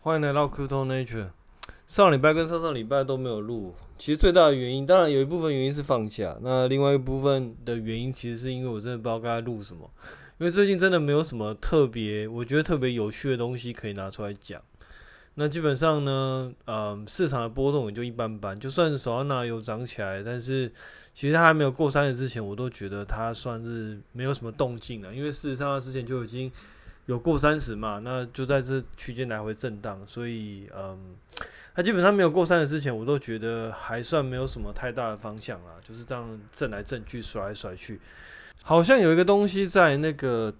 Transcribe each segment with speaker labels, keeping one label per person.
Speaker 1: 欢迎来到 Crypto Nature。上礼拜跟上上礼拜都没有录，其实最大的原因，当然有一部分原因是放假，那另外一部分的原因，其实是因为我真的不知道该录什么，因为最近真的没有什么特别，我觉得特别有趣的东西可以拿出来讲。那基本上呢，呃，市场的波动也就一般般，就算是 Solana 有涨起来，但是其实它还没有过三十之前，我都觉得它算是没有什么动静了，因为事实上它之前就已经。有过三十嘛？那就在这区间来回震荡，所以嗯，它基本上没有过三十之前，我都觉得还算没有什么太大的方向啦，就是这样震来震去，甩来甩去。好像有一个东西在那个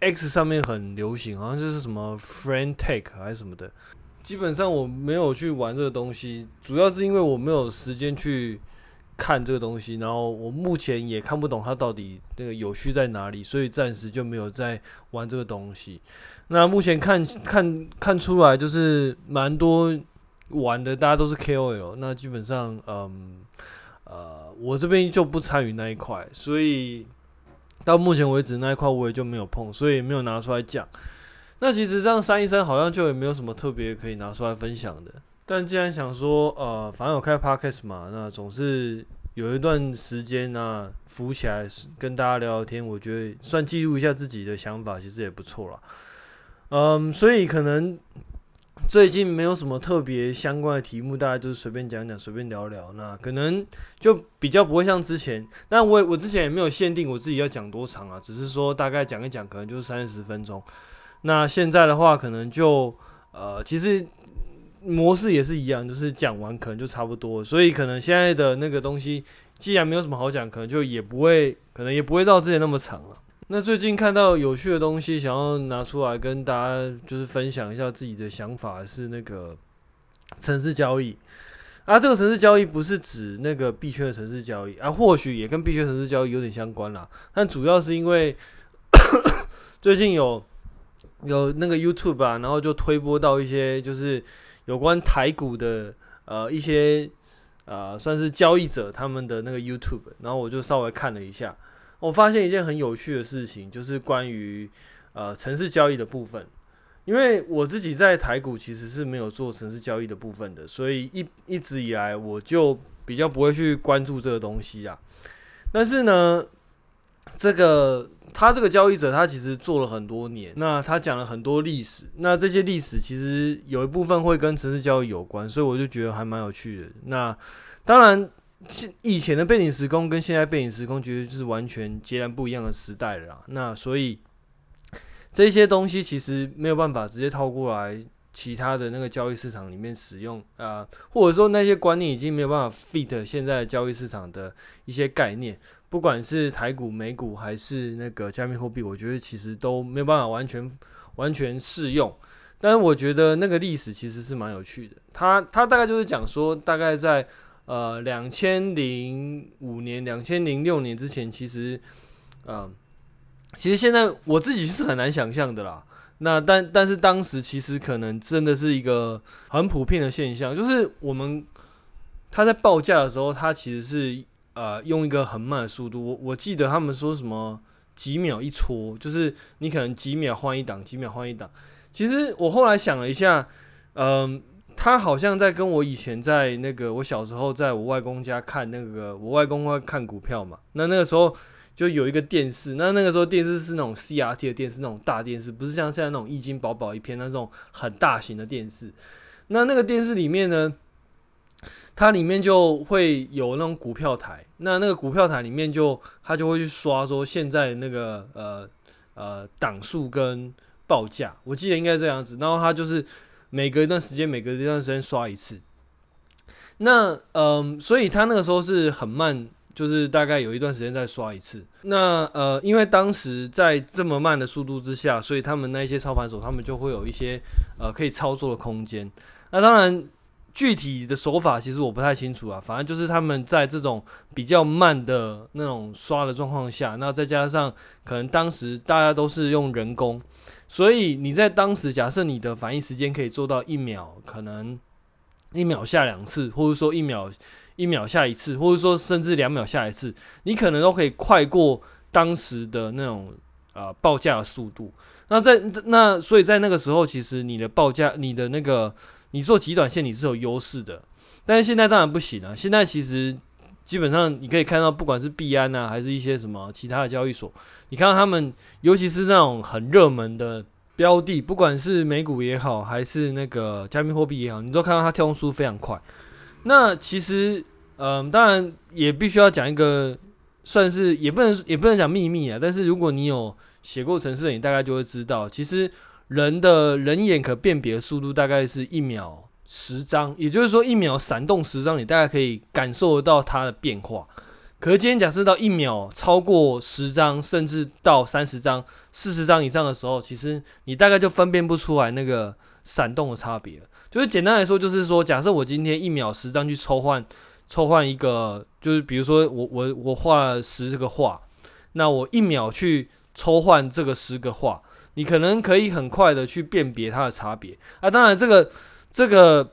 Speaker 1: X 上面很流行，好像就是什么 Friend Take 还是什么的。基本上我没有去玩这个东西，主要是因为我没有时间去。看这个东西，然后我目前也看不懂它到底那个有趣在哪里，所以暂时就没有在玩这个东西。那目前看看看出来就是蛮多玩的，大家都是 KOL。那基本上，嗯呃，我这边就不参与那一块，所以到目前为止那一块我也就没有碰，所以没有拿出来讲。那其实这样删一删，好像就也没有什么特别可以拿出来分享的。但既然想说，呃，反正我开 podcast 嘛，那总是有一段时间呢、浮起来跟大家聊聊天，我觉得算记录一下自己的想法，其实也不错啦。嗯，所以可能最近没有什么特别相关的题目，大家就是随便讲讲，随便聊聊。那可能就比较不会像之前，但我我之前也没有限定我自己要讲多长啊，只是说大概讲一讲，可能就是三十分钟。那现在的话，可能就呃，其实。模式也是一样，就是讲完可能就差不多，所以可能现在的那个东西，既然没有什么好讲，可能就也不会，可能也不会到之前那么长了。那最近看到有趣的东西，想要拿出来跟大家就是分享一下自己的想法，是那个 城市交易。啊，这个城市交易不是指那个币圈的城市交易啊，或许也跟币圈城市交易有点相关啦，但主要是因为 最近有有那个 YouTube 啊，然后就推播到一些就是。有关台股的呃一些呃算是交易者他们的那个 YouTube，然后我就稍微看了一下，我发现一件很有趣的事情，就是关于呃城市交易的部分。因为我自己在台股其实是没有做城市交易的部分的，所以一一直以来我就比较不会去关注这个东西啊。但是呢，这个。他这个交易者，他其实做了很多年，那他讲了很多历史，那这些历史其实有一部分会跟城市交易有关，所以我就觉得还蛮有趣的。那当然，以前的背景时空跟现在背景时空，绝对就是完全截然不一样的时代了啦。那所以这些东西其实没有办法直接套过来其他的那个交易市场里面使用啊、或者说那些观念已经没有办法 fit 现在交易市场的一些概念。不管是台股、美股还是那个加密货币，我觉得其实都没有办法完全完全适用。但是我觉得那个历史其实是蛮有趣的。它它大概就是讲说，大概在呃两千零五年、两千零六年之前，其实呃其实现在我自己是很难想象的啦。那但但是当时其实可能真的是一个很普遍的现象，就是我们它在报价的时候，它其实是。呃，用一个很慢的速度，我我记得他们说什么几秒一撮，就是你可能几秒换一档，几秒换一档。其实我后来想了一下，嗯、呃，他好像在跟我以前在那个我小时候在我外公家看那个，我外公会看股票嘛，那那个时候就有一个电视，那那个时候电视是那种 CRT 的电视，那种大电视，不是像现在那种一斤薄薄一片那种很大型的电视。那那个电视里面呢，它里面就会有那种股票台，那那个股票台里面就他就会去刷说现在那个呃呃档数跟报价，我记得应该这样子，然后他就是每隔一段时间每隔一段时间刷一次。那嗯、所以他那个时候是很慢，就是大概有一段时间再刷一次。那呃，因为当时在这么慢的速度之下，所以他们那些操盘手他们就会有一些呃可以操作的空间。那当然。具体的手法其实我不太清楚啊，反正就是他们在这种比较慢的那种刷的状况下，那再加上可能当时大家都是用人工，所以你在当时假设你的反应时间可以做到一秒，可能一秒下两次，或者说一秒一秒下一次，或者说甚至两秒下一次，你可能都可以快过当时的那种呃报价的速度。那在那所以在那个时候，其实你的报价，你的那个你做极短线你是有优势的。但是现在当然不行了，现在其实基本上你可以看到，不管是币安啊，还是一些什么其他的交易所，你看到他们，尤其是那种很热门的标的，不管是美股也好，还是那个加密货币也好，你都看到它跳动速度非常快。那其实，嗯，当然也必须要讲一个，算是也不能也不能讲秘密啊。但是如果你有写过程式，你大概就会知道，其实人的人眼可辨别的速度大概是一秒。十张，也就是说一秒闪动十张，你大概可以感受得到它的变化。可是今天假设到一秒超过十张，甚至到三十张、四十张以上的时候，其实你大概就分辨不出来那个闪动的差别了。就是简单来说，就是说，假设我今天一秒十张去抽换，抽换一个，就是比如说我我我画了十这个画，那我一秒去抽换这个十个画，你可能可以很快的去辨别它的差别啊。当然这个。这个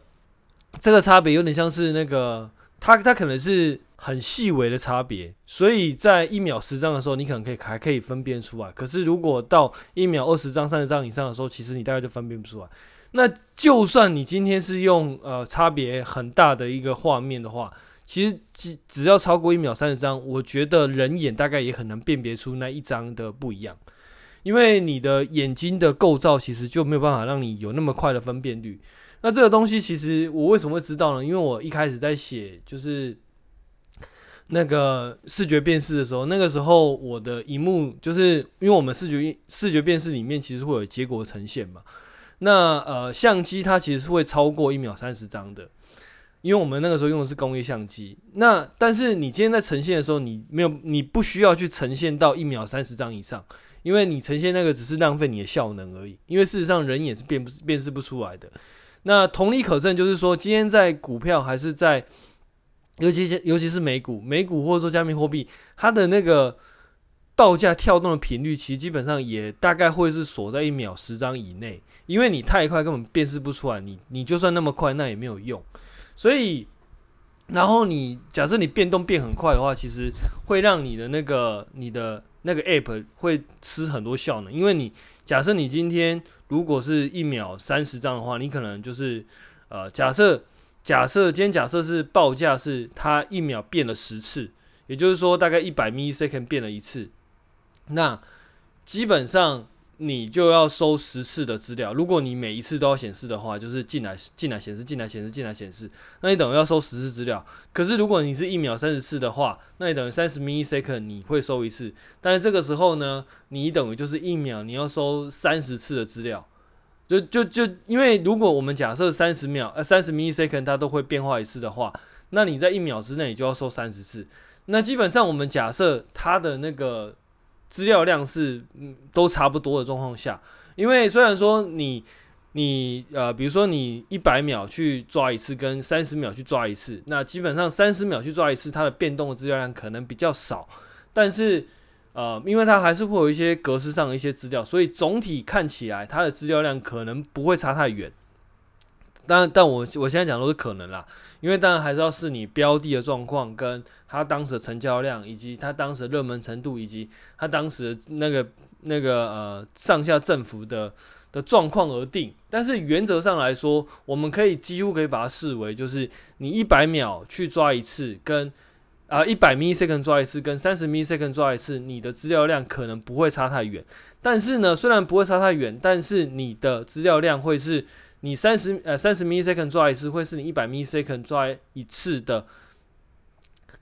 Speaker 1: 这个差别有点像是那个，它它可能是很细微的差别，所以在一秒十张的时候，你可能可以还可以分辨出来。可是如果到一秒二十张、三十张以上的时候，其实你大概就分辨不出来。那就算你今天是用呃差别很大的一个画面的话，其实只只要超过一秒三十张，我觉得人眼大概也很难辨别出那一张的不一样，因为你的眼睛的构造其实就没有办法让你有那么快的分辨率。那这个东西其实我为什么会知道呢？因为我一开始在写就是那个视觉辨识的时候，那个时候我的荧幕就是因为我们视觉视觉辨识里面其实会有结果呈现嘛。那呃相机它其实是会超过一秒三十张的，因为我们那个时候用的是工业相机。那但是你今天在呈现的时候，你没有你不需要去呈现到一秒三十张以上，因为你呈现那个只是浪费你的效能而已。因为事实上人眼是辨不辨识不出来的。那同理可证，就是说，今天在股票还是在，尤其是尤其是美股，美股或者说加密货币，它的那个报价跳动的频率，其实基本上也大概会是锁在一秒十张以内，因为你太快根本辨识不出来，你你就算那么快，那也没有用。所以，然后你假设你变动变很快的话，其实会让你的那个你的那个 app 会吃很多效能，因为你假设你今天。如果是一秒三十张的话，你可能就是，呃，假设假设今天假设是报价是它一秒变了十次，也就是说大概一百 millisecond 变了一次，那基本上。你就要收十次的资料，如果你每一次都要显示的话，就是进来进来显示进来显示进来显示，那你等于要收十次资料。可是如果你是一秒三十次的话，那你等于三十 millisecond 你会收一次，但是这个时候呢，你等于就是一秒你要收三十次的资料，就就就因为如果我们假设三十秒呃三十 millisecond 它都会变化一次的话，那你在一秒之内你就要收三十次，那基本上我们假设它的那个。资料量是嗯都差不多的状况下，因为虽然说你你呃比如说你一百秒去抓一次跟三十秒去抓一次，那基本上三十秒去抓一次，它的变动的资料量可能比较少，但是呃因为它还是会有一些格式上的一些资料，所以总体看起来它的资料量可能不会差太远。但但我我现在讲都是可能啦，因为当然还是要视你标的的状况，跟它当时的成交量，以及它当时的热门程度，以及它当时的那个那个呃上下振幅的的状况而定。但是原则上来说，我们可以几乎可以把它视为，就是你一百秒去抓一次，跟啊一百 m i s e c o n d 抓一次，跟三十 millisecond 抓一次，你的资料量可能不会差太远。但是呢，虽然不会差太远，但是你的资料量会是。你三十呃三十 millisecond 抓一次，会是你一百 millisecond 抓一次的，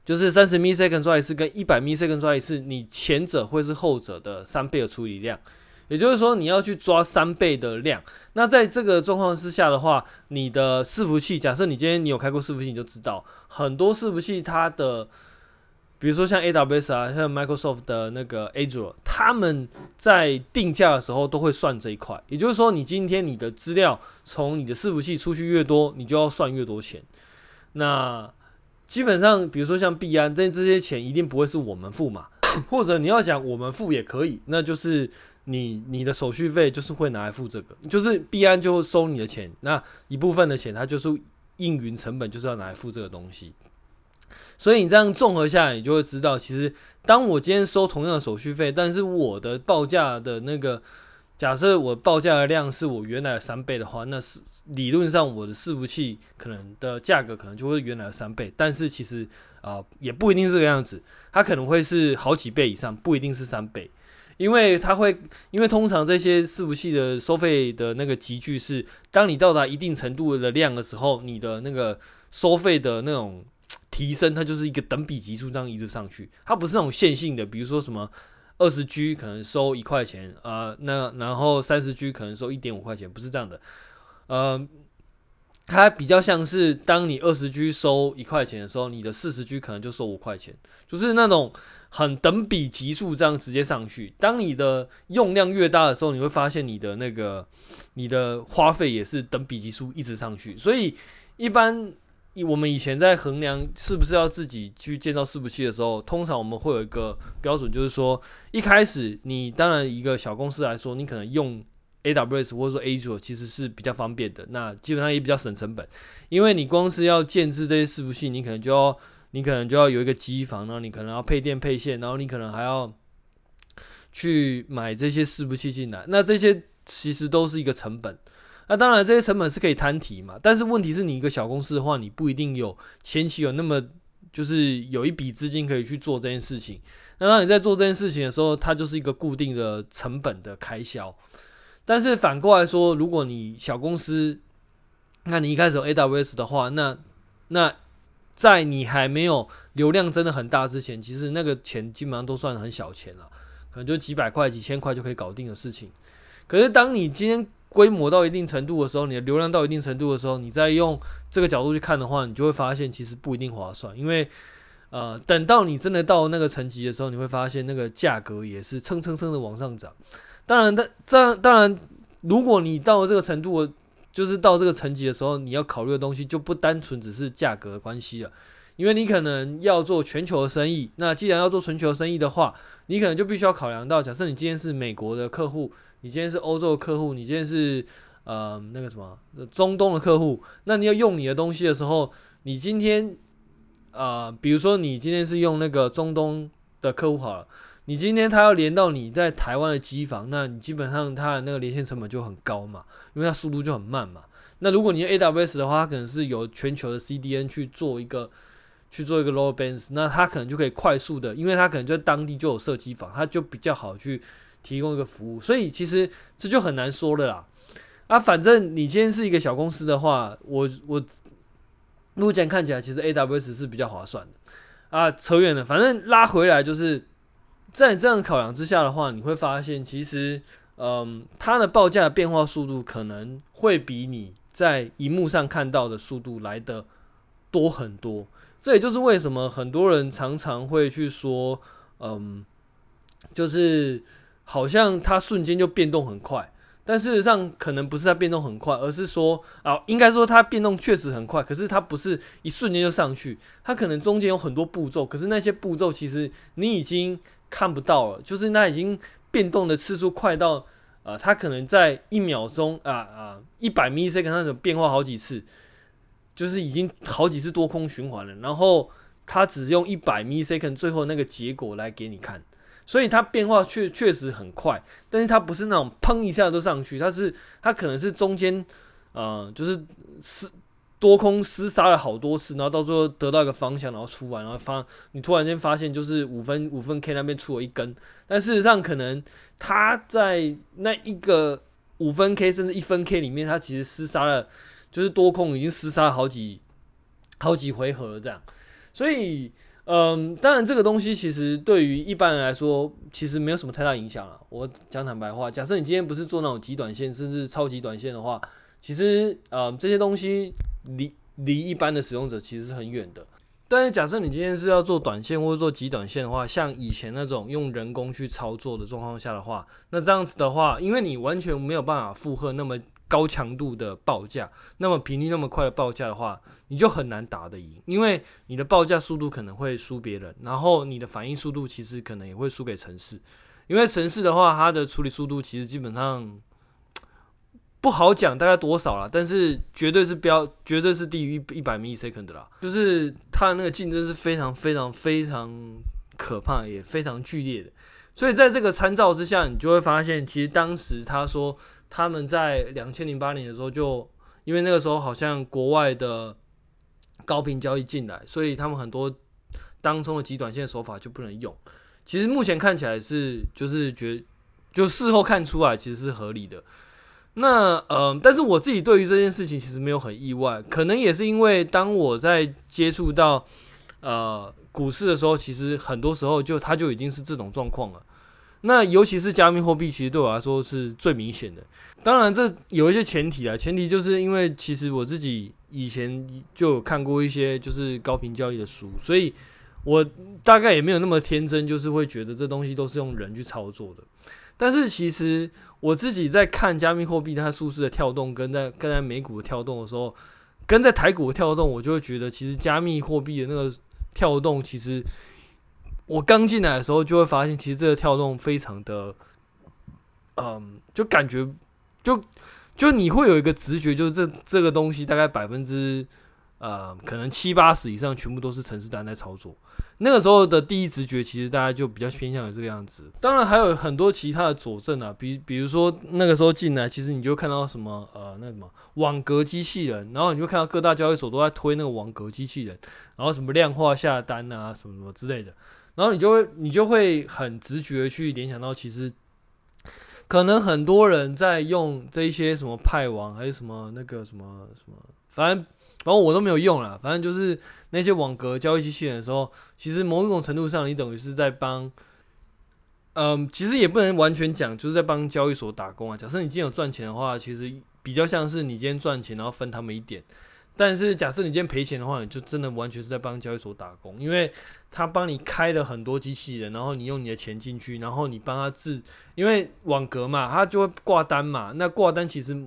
Speaker 1: 就是三十 millisecond 抓一次跟一百 millisecond 抓一次，你前者会是后者的三倍的处理量，也就是说你要去抓三倍的量。那在这个状况之下的话，你的伺服器，假设你今天你有开过伺服器，你就知道很多伺服器它的。比如说像 AWS 啊，像 Microsoft 的那个 Azure，他们在定价的时候都会算这一块。也就是说，你今天你的资料从你的伺服器出去越多，你就要算越多钱。那基本上，比如说像币安，这这些钱一定不会是我们付嘛，或者你要讲我们付也可以，那就是你你的手续费就是会拿来付这个，就是币安就会收你的钱，那一部分的钱它就是运营成本，就是要拿来付这个东西。所以你这样综合下来，你就会知道，其实当我今天收同样的手续费，但是我的报价的那个。假设我报价的量是我原来的三倍的话，那是理论上我的伺服器可能的价格可能就会原来的三倍，但是其实啊、也不一定是这个样子，它可能会是好几倍以上，不一定是三倍，因为它会因为通常这些伺服器的收费的那个集聚是，当你到达一定程度的量的时候，你的那个收费的那种提升，它就是一个等比级数这样一直上去，它不是那种线性的，比如说什么。二十 G 可能收一块钱啊、呃，那然后三十 G 可能收一点五块钱，不是这样的，呃，它比较像是当你二十 G 收一块钱的时候，你的四十 G 可能就收五块钱，就是那种很等比级数这样直接上去。当你的用量越大的时候，你会发现你的那个你的花费也是等比级数一直上去，所以一般。我们以前在衡量是不是要自己去建造伺服器的时候，通常我们会有一个标准，就是说一开始你当然一个小公司来说，你可能用 AWS 或者说 Azure 其实是比较方便的，那基本上也比较省成本，因为你光是要建置这些伺服器，你可能就要你可能就要有一个机房，然后你可能要配电配线，然后你可能还要去买这些伺服器进来，那这些其实都是一个成本。那当然，这些成本是可以摊提嘛，但是问题是你一个小公司的话，你不一定有前期有那么就是有一笔资金可以去做这件事情。那当你在做这件事情的时候，它就是一个固定的成本的开销。但是反过来说，如果你小公司，那你一开始有 AWS 的话，那那在你还没有流量真的很大之前，其实那个钱基本上都算很小钱了，可能就几百块、几千块就可以搞定的事情。可是当你今天规模到一定程度的时候，你的流量到一定程度的时候，你再用这个角度去看的话，你就会发现其实不一定划算。因为，呃，等到你真的到那个层级的时候，你会发现那个价格也是蹭蹭蹭的往上涨。当然，的这当然，如果你到了这个程度，就是到这个层级的时候，你要考虑的东西就不单纯只是价格的关系了。因为你可能要做全球的生意，那既然要做全球生意的话，你可能就必须要考量到，假设你今天是美国的客户。你今天是欧洲的客户，你今天是呃那个什么中东的客户，那你要用你的东西的时候，你今天呃比如说你今天是用那个中东的客户好了，你今天他要连到你在台湾的机房，那你基本上他的那个连线成本就很高嘛，因为它速度就很慢嘛。那如果你用 AWS 的话，它可能是由全球的 CDN 去做一个去做一个 load balance，那它可能就可以快速的，因为它可能在当地就有设机房，它就比较好去。提供一个服务，所以其实这就很难说了啦。啊，反正你今天是一个小公司的话，我我目前看起来其实 AWS 是比较划算的啊。扯远了，反正拉回来就是在这样考量之下的话，你会发现其实嗯，它的报价变化速度可能会比你在荧幕上看到的速度来得多很多。这也就是为什么很多人常常会去说，嗯，就是。好像它瞬间就变动很快，但事实上可能不是它变动很快，而是说啊，应该说它变动确实很快，可是它不是一瞬间就上去，它可能中间有很多步骤，可是那些步骤其实你已经看不到了，就是它已经变动的次数快到啊，它可能在一秒钟啊啊一百 ms 那种变化好几次，就是已经好几次多空循环了，然后它只用一百 ms 最后那个结果来给你看。所以它变化确确实很快，但是它不是那种砰一下就上去，它是它可能是中间，呃，就是厮多空厮杀了好多次，然后到最后得到一个方向，然后出来，然后发你突然间发现就是五分五分 K 那边出了一根，但事实上可能它在那一个五分 K 甚至一分 K 里面，它其实厮杀了，就是多空已经厮杀了好几好几回合这样，所以。嗯，当然，这个东西其实对于一般人来说，其实没有什么太大影响了。我讲坦白话，假设你今天不是做那种极短线，甚至超级短线的话，其实，嗯，这些东西离离一般的使用者其实是很远的。但是，假设你今天是要做短线或者做极短线的话，像以前那种用人工去操作的状况下的话，那这样子的话，因为你完全没有办法负荷那么。高强度的报价，那么频率那么快的报价的话，你就很难打得赢，因为你的报价速度可能会输别人，然后你的反应速度其实可能也会输给城市，因为城市的话，它的处理速度其实基本上不好讲大概多少啦，但是绝对是标，绝对是低于一百 millisecond 的啦。就是它的那个竞争是非常非常非常可怕，也非常剧烈的。所以在这个参照之下，你就会发现，其实当时他说他们在两千零八年的时候就，因为那个时候好像国外的高频交易进来，所以他们很多当冲的极短线手法就不能用。其实目前看起来是就是觉，就事后看出来其实是合理的。那呃，但是我自己对于这件事情其实没有很意外，可能也是因为当我在接触到呃股市的时候，其实很多时候就它就已经是这种状况了。那尤其是加密货币，其实对我来说是最明显的。当然，这有一些前提啊，前提就是因为其实我自己以前就有看过一些就是高频交易的书，所以我大概也没有那么天真，就是会觉得这东西都是用人去操作的。但是其实我自己在看加密货币它数字的跳动，跟在跟在美股的跳动的时候，跟在台股的跳动，我就会觉得其实加密货币的那个跳动，其实我刚进来的时候就会发现，其实这个跳动非常的，嗯，就感觉就就你会有一个直觉，就是这这个东西大概百分之。呃，可能七八十以上全部都是程式单在操作。那个时候的第一直觉，其实大家就比较偏向于这个样子。当然还有很多其他的佐证啊，比比如说那个时候进来，其实你就看到什么呃，那什么网格机器人，然后你就看到各大交易所都在推那个网格机器人，然后什么量化下单啊，什么什么之类的，然后你就会你就会很直觉去联想到，其实可能很多人在用这一些什么派网，还是什么那个什么什么，反正。反正我都没有用了，反正就是那些网格交易机器人的时候，其实某种程度上，你等于是在帮，嗯，其实也不能完全讲，就是在帮交易所打工啊。假设你今天有赚钱的话，其实比较像是你今天赚钱，然后分他们一点。但是假设你今天赔钱的话，你就真的完全是在帮交易所打工，因为他帮你开了很多机器人，然后你用你的钱进去，然后你帮他治，因为网格嘛，他就会挂单嘛，那挂单其实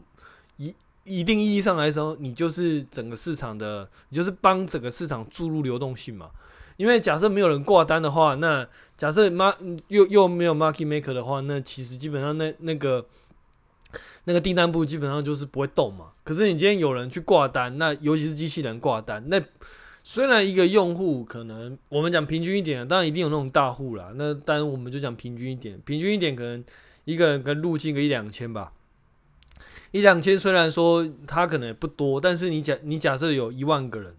Speaker 1: 一。一定意义上来说，你就是整个市场的，你就是帮整个市场注入流动性嘛。因为假设没有人挂单的话，那假设马又又没有 market maker 的话，那其实基本上那那个那个订单部基本上就是不会动嘛。可是你今天有人去挂单，那尤其是机器人挂单，那虽然一个用户可能我们讲平均一点，当然一定有那种大户啦。那当然我们就讲平均一点，平均一点可能一个人跟入金个一两千吧。一两千虽然说它可能也不多，但是你假你假设有一万个人，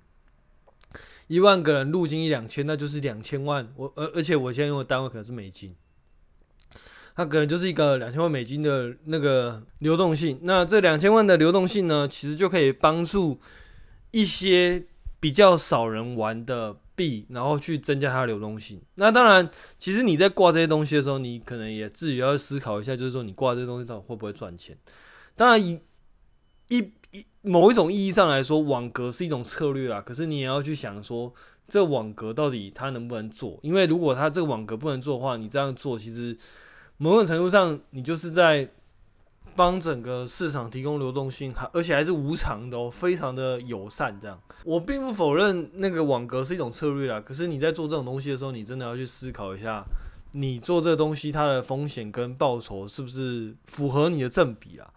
Speaker 1: 一万个人入金一两千，那就是两千万。我而而且我现在用的单位可能是美金，它可能就是一个两千万美金的那个流动性。那这两千万的流动性呢，其实就可以帮助一些比较少人玩的币，然后去增加它的流动性。那当然，其实你在挂这些东西的时候，你可能也自己要思考一下，就是说你挂这些东西到底会不会赚钱。当然，以一一某一种意义上来说，网格是一种策略啦。可是你也要去想说，这网格到底它能不能做？因为如果它这个网格不能做的话，你这样做其实某种程度上你就是在帮整个市场提供流动性，还而且还是无偿的，非常的友善。这样，我并不否认那个网格是一种策略啦。可是你在做这种东西的时候，你真的要去思考一下，你做这东西它的风险跟报酬是不是符合你的正比啊？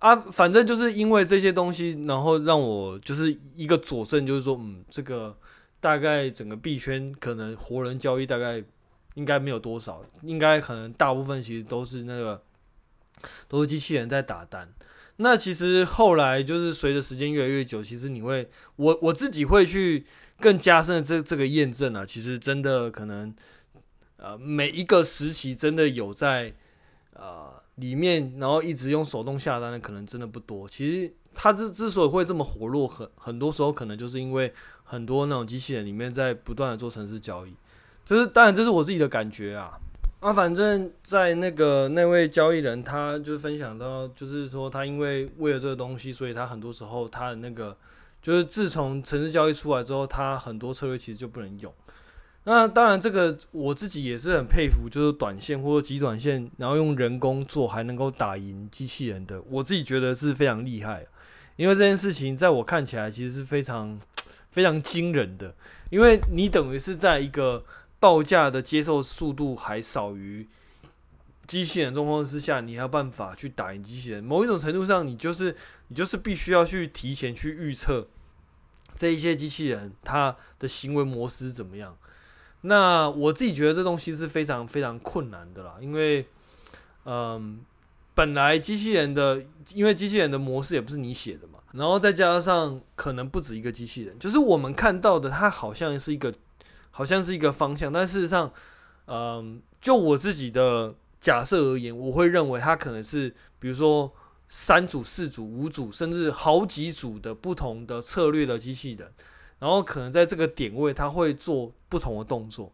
Speaker 1: 啊，反正就是因为这些东西，然后让我就是一个佐证，就是说，嗯，这个大概整个币圈可能活人交易大概应该没有多少，应该可能大部分其实都是那个都是机器人在打单。那其实后来就是随着时间越来越久，其实你会，我我自己会去更加深的这这个验证啊，其实真的可能，呃，每一个时期真的有在，呃。里面，然后一直用手动下单的可能真的不多。其实它之之所以会这么活络，很很多时候可能就是因为很多那种机器人里面在不断的做城市交易。这是当然，这是我自己的感觉啊。啊，反正在那个那位交易人，他就分享到，就是说他因为为了这个东西，所以他很多时候他的那个，就是自从程式交易出来之后，他很多策略其实就不能用。那当然，这个我自己也是很佩服，就是短线或者极短线，然后用人工做还能够打赢机器人的，我自己觉得是非常厉害。因为这件事情在我看起来其实是非常 非常惊人的，因为你等于是在一个报价的接受速度还少于机器人状况之下，你还有办法去打赢机器人。某一种程度上，你就是你就是必须要去提前去预测这一些机器人它的行为模式怎么样。那我自己觉得这东西是非常非常困难的啦，因为嗯，本来机器人的，因为机器人的模式也不是你写的嘛，然后再加上可能不止一个机器人，就是我们看到的，它好像是一个好像是一个方向，但事实上，嗯，就我自己的假设而言，我会认为它可能是，比如说三组、四组、五组，甚至好几组的不同的策略的机器人。然后可能在这个点位，它会做不同的动作，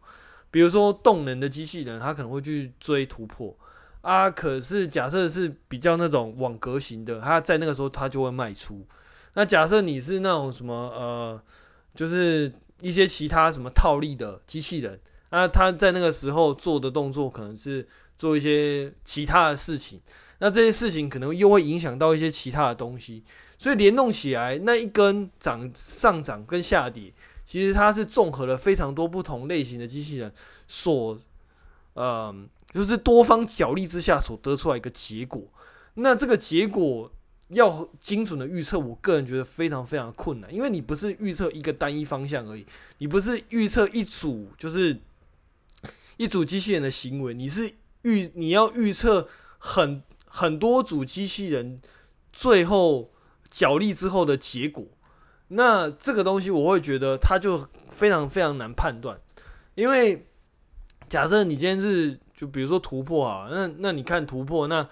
Speaker 1: 比如说动能的机器人，它可能会去追突破啊。可是假设是比较那种网格型的，它在那个时候它就会卖出。那假设你是那种什么呃，就是一些其他什么套利的机器人，那他在那个时候做的动作可能是做一些其他的事情，那这些事情可能又会影响到一些其他的东西。所以联动起来，那一根涨上涨跟下跌，其实它是综合了非常多不同类型的机器人所，呃，就是多方角力之下所得出来一个结果。那这个结果要精准的预测，我个人觉得非常非常困难，因为你不是预测一个单一方向而已，你不是预测一组就是一组机器人的行为，你是预你要预测很很多组机器人最后。角力之后的结果，那这个东西我会觉得它就非常非常难判断，因为假设你今天是就比如说突破啊，那那你看突破，那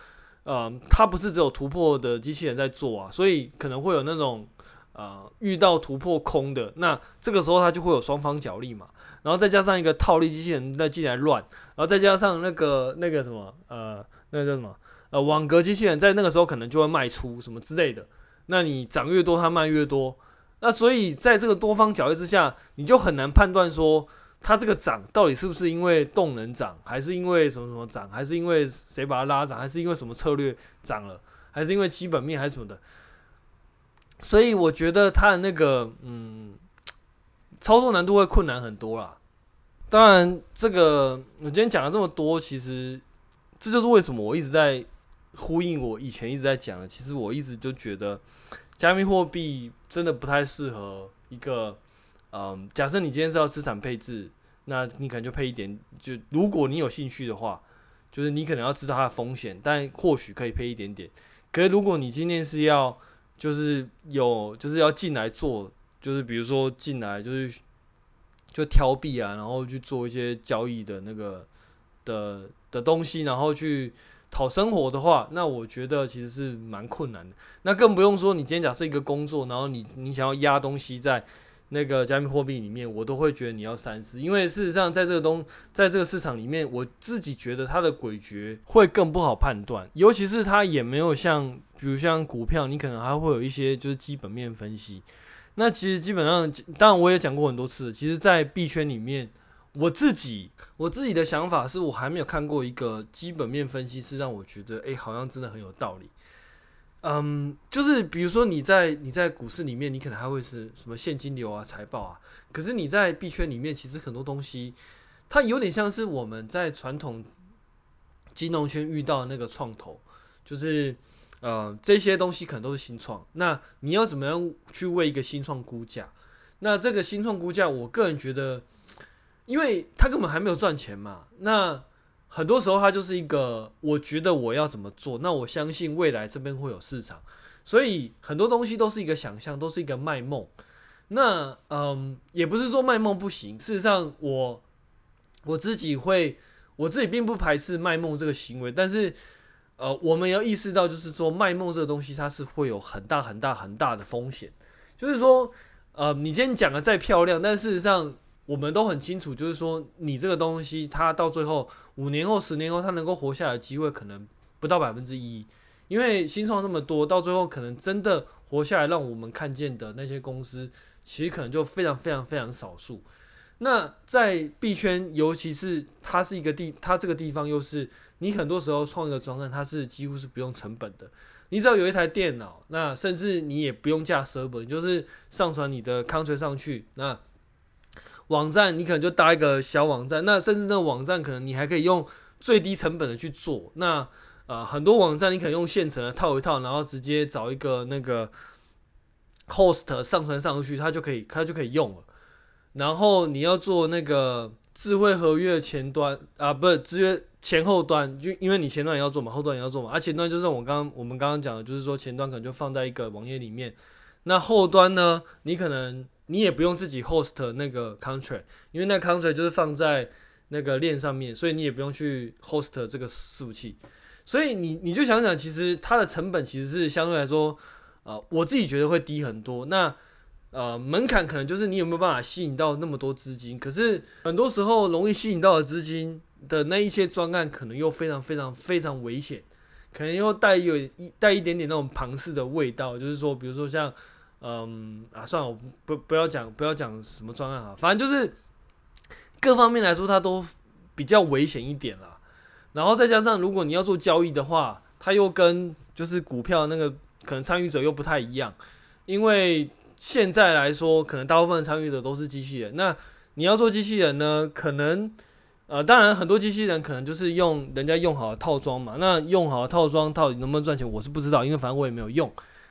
Speaker 1: 呃它不是只有突破的机器人在做啊，所以可能会有那种呃遇到突破空的，那这个时候它就会有双方角力嘛，然后再加上一个套利机器人在进来乱，然后再加上那个那个什么呃那个叫什么呃网格机器人在那个时候可能就会卖出什么之类的。那你涨越多，它卖越多，那所以在这个多方角力之下，你就很难判断说它这个涨到底是不是因为动能涨，还是因为什么什么涨，还是因为谁把它拉涨，还是因为什么策略涨了，还是因为基本面还是什么的。所以我觉得它的那个嗯，操作难度会困难很多啦。当然，这个我今天讲了这么多，其实这就是为什么我一直在。呼应我以前一直在讲的，其实我一直就觉得，加密货币真的不太适合一个，嗯，假设你今天是要资产配置，那你可能就配一点，就如果你有兴趣的话，就是你可能要知道它的风险，但或许可以配一点点。可是如果你今天是要，就是有，就是要进来做，就是比如说进来就是就挑币啊，然后去做一些交易的那个的的东西，然后去。讨生活的话，那我觉得其实是蛮困难的。那更不用说，你今天假设一个工作，然后你你想要压东西在那个加密货币里面，我都会觉得你要三思。因为事实上，在这个东，在这个市场里面，我自己觉得它的诡谲会更不好判断。尤其是它也没有像，比如像股票，你可能还会有一些就是基本面分析。那其实基本上，当然我也讲过很多次，其实，在币圈里面。我自己我自己的想法是我还没有看过一个基本面分析是让我觉得诶、欸，好像真的很有道理。嗯，就是比如说你在你在股市里面，你可能还会是什么现金流啊、财报啊，可是你在币圈里面，其实很多东西它有点像是我们在传统金融圈遇到的那个创投，就是呃这些东西可能都是新创，那你要怎么样去为一个新创估价？那这个新创估价，我个人觉得。因为他根本还没有赚钱嘛，那很多时候他就是一个，我觉得我要怎么做，那我相信未来这边会有市场，所以很多东西都是一个想象，都是一个卖梦。那嗯，也不是说卖梦不行，事实上我我自己会，我自己并不排斥卖梦这个行为，但是呃，我们要意识到，就是说卖梦这个东西它是会有很大很大很大的风险，就是说呃，你今天讲的再漂亮，但事实上。我们都很清楚，就是说，你这个东西，它到最后五年后、十年后，它能够活下来的机会可能不到百分之一，因为新创那么多，到最后可能真的活下来，让我们看见的那些公司，其实可能就非常非常非常少数。那在币圈，尤其是它是一个地，它这个地方又是你很多时候创一个专案，它是几乎是不用成本的，你只要有一台电脑，那甚至你也不用架 server，你就是上传你的 c o n t r y 上去，那。网站你可能就搭一个小网站，那甚至那个网站可能你还可以用最低成本的去做。那呃，很多网站你可能用现成的套一套，然后直接找一个那个 host 上传上去，它就可以它就可以用了。然后你要做那个智慧合约前端啊，不是制约前后端，就因为你前端也要做嘛，后端也要做嘛。而、前端就是我刚我们刚刚讲的，就是说前端可能就放在一个网页里面，那后端呢，你可能你也不用自己 host 那个 contract，因为那 contract 就是放在那个链上面，所以你也不用去 host 这个伺服器。所以你你就想想，其实它的成本其实是相对来说，呃，我自己觉得会低很多。那呃，门槛可能就是你有没有办法吸引到那么多资金，可是很多时候容易吸引到的资金的那一些专案，可能又非常非常非常危险，可能又带有一带一点点那种庞氏的味道，就是说，比如说像，嗯啊，算了，我不不要讲不要讲什么专案哈，反正就是各方面来说，它都比较危险一点啦。然后再加上，如果你要做交易的话，它又跟就是股票那个可能参与者又不太一样，因为。现在来说，可能大部分参与者都是机器人。那你要做机器人呢？可能，呃，当然很多机器人可能就是用人家用好的套装嘛。那用好的套装到底能不能赚钱，我是不知道，因为反正我也没有用。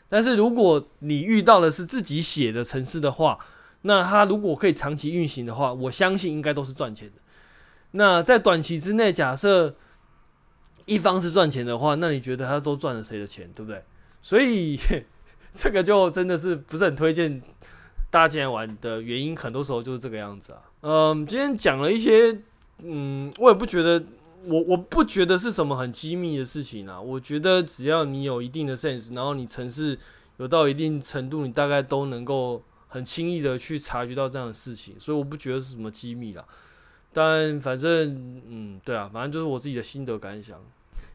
Speaker 1: 但是如果你遇到的是自己写的城市的话，那它如果可以长期运行的话，我相信应该都是赚钱的。那在短期之内，假设一方是赚钱的话，那你觉得他都赚了谁的钱，对不对？所以。这个就真的是不是很推荐大家进来玩的原因，很多时候就是这个样子啊。嗯，今天讲了一些，嗯，我也不觉得，我我不觉得是什么很机密的事情啊。我觉得只要你有一定的 sense，然后你程式有到一定程度，你大概都能够很轻易的去察觉到这样的事情，所以我不觉得是什么机密啦。但反正，嗯，对啊，反正就是我自己的心得感想，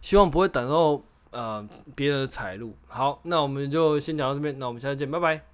Speaker 1: 希望不会等到。呃，别人的财路。好，那我们就先讲到这边，那我们下次见，拜拜。